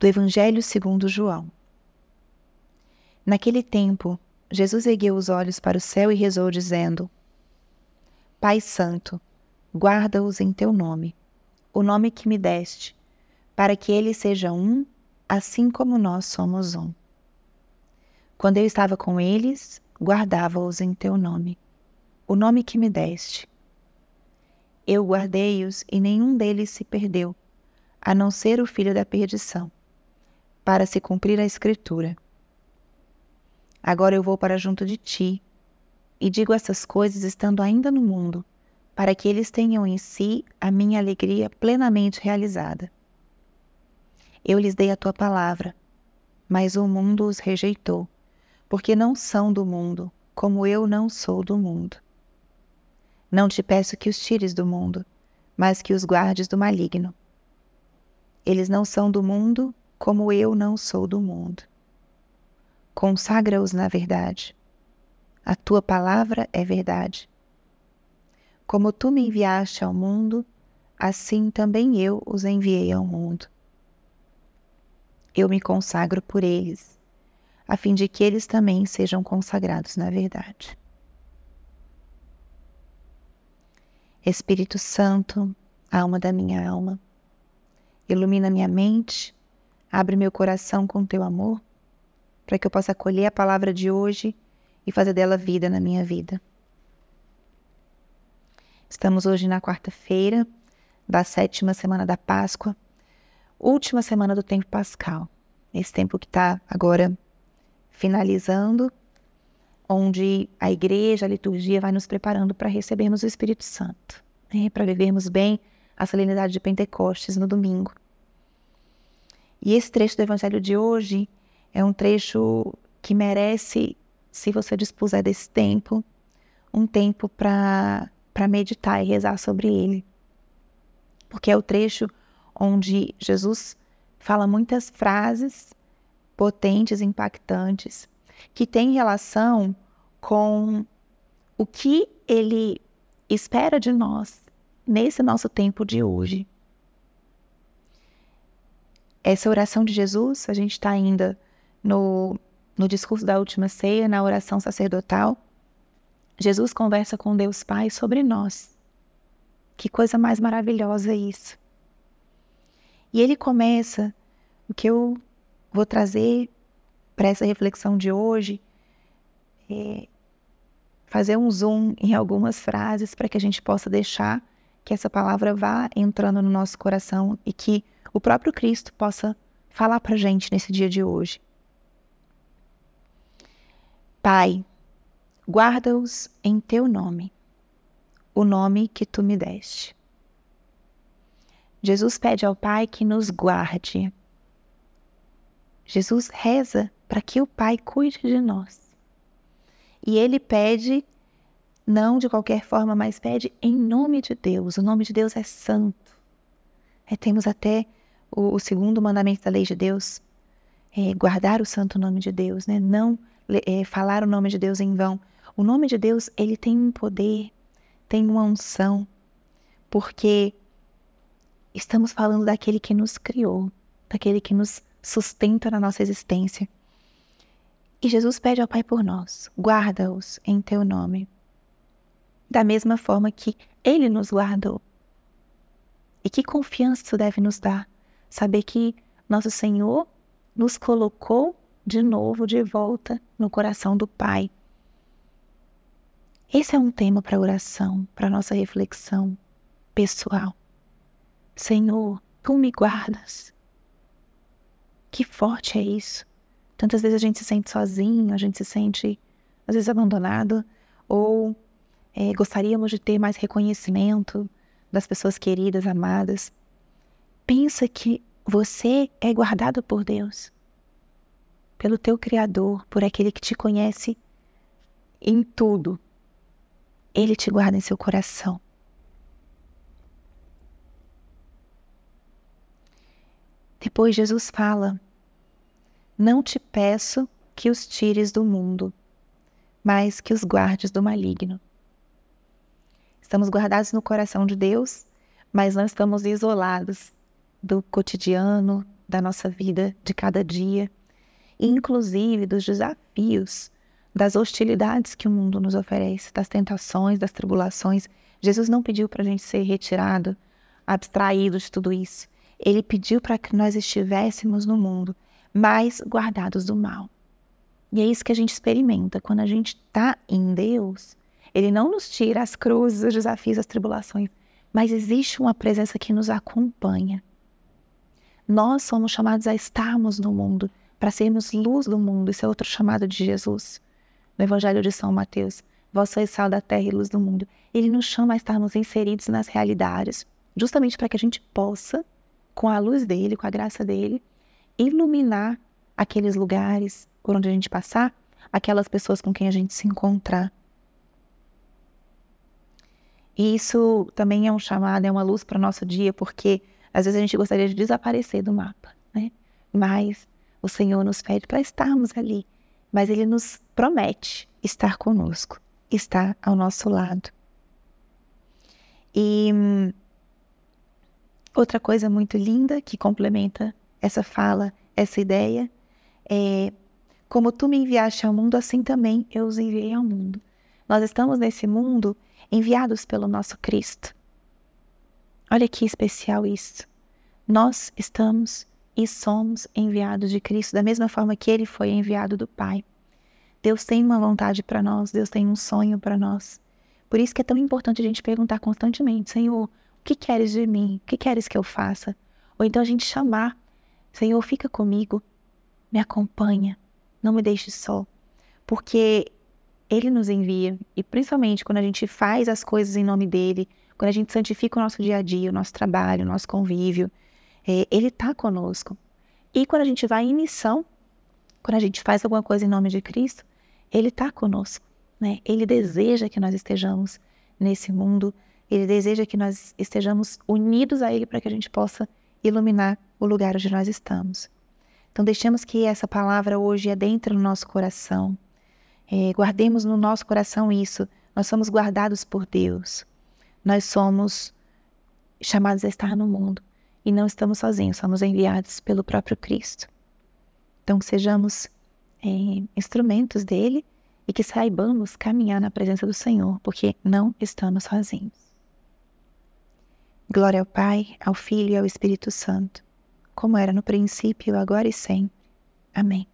do Evangelho segundo João. Naquele tempo, Jesus ergueu os olhos para o céu e rezou, dizendo: Pai Santo, guarda-os em teu nome, o nome que me deste, para que eles sejam um, assim como nós somos um. Quando eu estava com eles, guardava-os em teu nome, o nome que me deste. Eu guardei-os e nenhum deles se perdeu, a não ser o filho da perdição para se cumprir a Escritura. Agora eu vou para junto de ti, e digo essas coisas estando ainda no mundo, para que eles tenham em si a minha alegria plenamente realizada. Eu lhes dei a tua palavra, mas o mundo os rejeitou, porque não são do mundo, como eu não sou do mundo. Não te peço que os tires do mundo, mas que os guardes do maligno. Eles não são do mundo, como eu não sou do mundo. Consagra-os na verdade. A tua palavra é verdade. Como tu me enviaste ao mundo, assim também eu os enviei ao mundo. Eu me consagro por eles, a fim de que eles também sejam consagrados na verdade. Espírito Santo, alma da minha alma, ilumina minha mente Abre meu coração com teu amor, para que eu possa acolher a palavra de hoje e fazer dela vida na minha vida. Estamos hoje na quarta-feira da sétima semana da Páscoa, última semana do tempo pascal. Esse tempo que está agora finalizando, onde a igreja, a liturgia vai nos preparando para recebermos o Espírito Santo, né? para vivermos bem a solenidade de Pentecostes no domingo. E esse trecho do Evangelho de hoje é um trecho que merece, se você dispuser desse tempo, um tempo para meditar e rezar sobre ele. Porque é o trecho onde Jesus fala muitas frases potentes, impactantes, que têm relação com o que ele espera de nós nesse nosso tempo de hoje. Essa oração de Jesus, a gente está ainda no, no discurso da última ceia, na oração sacerdotal. Jesus conversa com Deus Pai sobre nós. Que coisa mais maravilhosa isso. E ele começa o que eu vou trazer para essa reflexão de hoje, é fazer um zoom em algumas frases para que a gente possa deixar que essa palavra vá entrando no nosso coração e que o próprio Cristo possa falar para gente nesse dia de hoje. Pai, guarda-os em teu nome, o nome que tu me deste. Jesus pede ao Pai que nos guarde. Jesus reza para que o Pai cuide de nós. E ele pede, não de qualquer forma, mas pede em nome de Deus. O nome de Deus é santo. É, temos até o, o segundo mandamento da lei de Deus é guardar o santo nome de Deus, né? Não é, falar o nome de Deus em vão. O nome de Deus, ele tem um poder, tem uma unção, porque estamos falando daquele que nos criou, daquele que nos sustenta na nossa existência. E Jesus pede ao Pai por nós: guarda-os em teu nome. Da mesma forma que ele nos guardou. E que confiança isso deve nos dar Saber que nosso Senhor nos colocou de novo de volta no coração do Pai. Esse é um tema para oração, para nossa reflexão pessoal. Senhor, tu me guardas. Que forte é isso. Tantas vezes a gente se sente sozinho, a gente se sente às vezes abandonado, ou é, gostaríamos de ter mais reconhecimento das pessoas queridas, amadas pensa que você é guardado por Deus, pelo teu Criador, por aquele que te conhece em tudo. Ele te guarda em seu coração. Depois Jesus fala: Não te peço que os tires do mundo, mas que os guardes do maligno. Estamos guardados no coração de Deus, mas não estamos isolados do cotidiano, da nossa vida de cada dia, inclusive dos desafios, das hostilidades que o mundo nos oferece, das tentações, das tribulações. Jesus não pediu para a gente ser retirado, abstraído de tudo isso. Ele pediu para que nós estivéssemos no mundo, mas guardados do mal. E é isso que a gente experimenta quando a gente está em Deus. Ele não nos tira as cruzes, os desafios, as tribulações, mas existe uma presença que nos acompanha. Nós somos chamados a estarmos no mundo, para sermos luz do mundo. Isso é outro chamado de Jesus. No Evangelho de São Mateus, vós sois sal da terra e luz do mundo. Ele nos chama a estarmos inseridos nas realidades, justamente para que a gente possa, com a luz dele, com a graça dele, iluminar aqueles lugares por onde a gente passar, aquelas pessoas com quem a gente se encontrar. E isso também é um chamado, é uma luz para o nosso dia, porque às vezes a gente gostaria de desaparecer do mapa, né? Mas o Senhor nos pede para estarmos ali, mas Ele nos promete estar conosco, estar ao nosso lado. E hum, outra coisa muito linda que complementa essa fala, essa ideia, é como tu me enviaste ao mundo, assim também eu os enviei ao mundo. Nós estamos nesse mundo enviados pelo nosso Cristo. Olha que especial isso. Nós estamos e somos enviados de Cristo da mesma forma que ele foi enviado do Pai. Deus tem uma vontade para nós, Deus tem um sonho para nós. Por isso que é tão importante a gente perguntar constantemente: Senhor, o que queres de mim? O que queres que eu faça? Ou então a gente chamar: Senhor, fica comigo, me acompanha, não me deixe só. Porque ele nos envia, e principalmente quando a gente faz as coisas em nome dele, quando a gente santifica o nosso dia a dia, o nosso trabalho, o nosso convívio, é, ele está conosco. E quando a gente vai em missão, quando a gente faz alguma coisa em nome de Cristo, ele está conosco. Né? Ele deseja que nós estejamos nesse mundo, ele deseja que nós estejamos unidos a ele para que a gente possa iluminar o lugar onde nós estamos. Então, deixemos que essa palavra hoje adentre no nosso coração é, guardemos no nosso coração isso. Nós somos guardados por Deus. Nós somos chamados a estar no mundo e não estamos sozinhos, somos enviados pelo próprio Cristo. Então, sejamos é, instrumentos dele e que saibamos caminhar na presença do Senhor, porque não estamos sozinhos. Glória ao Pai, ao Filho e ao Espírito Santo, como era no princípio, agora e sempre. Amém.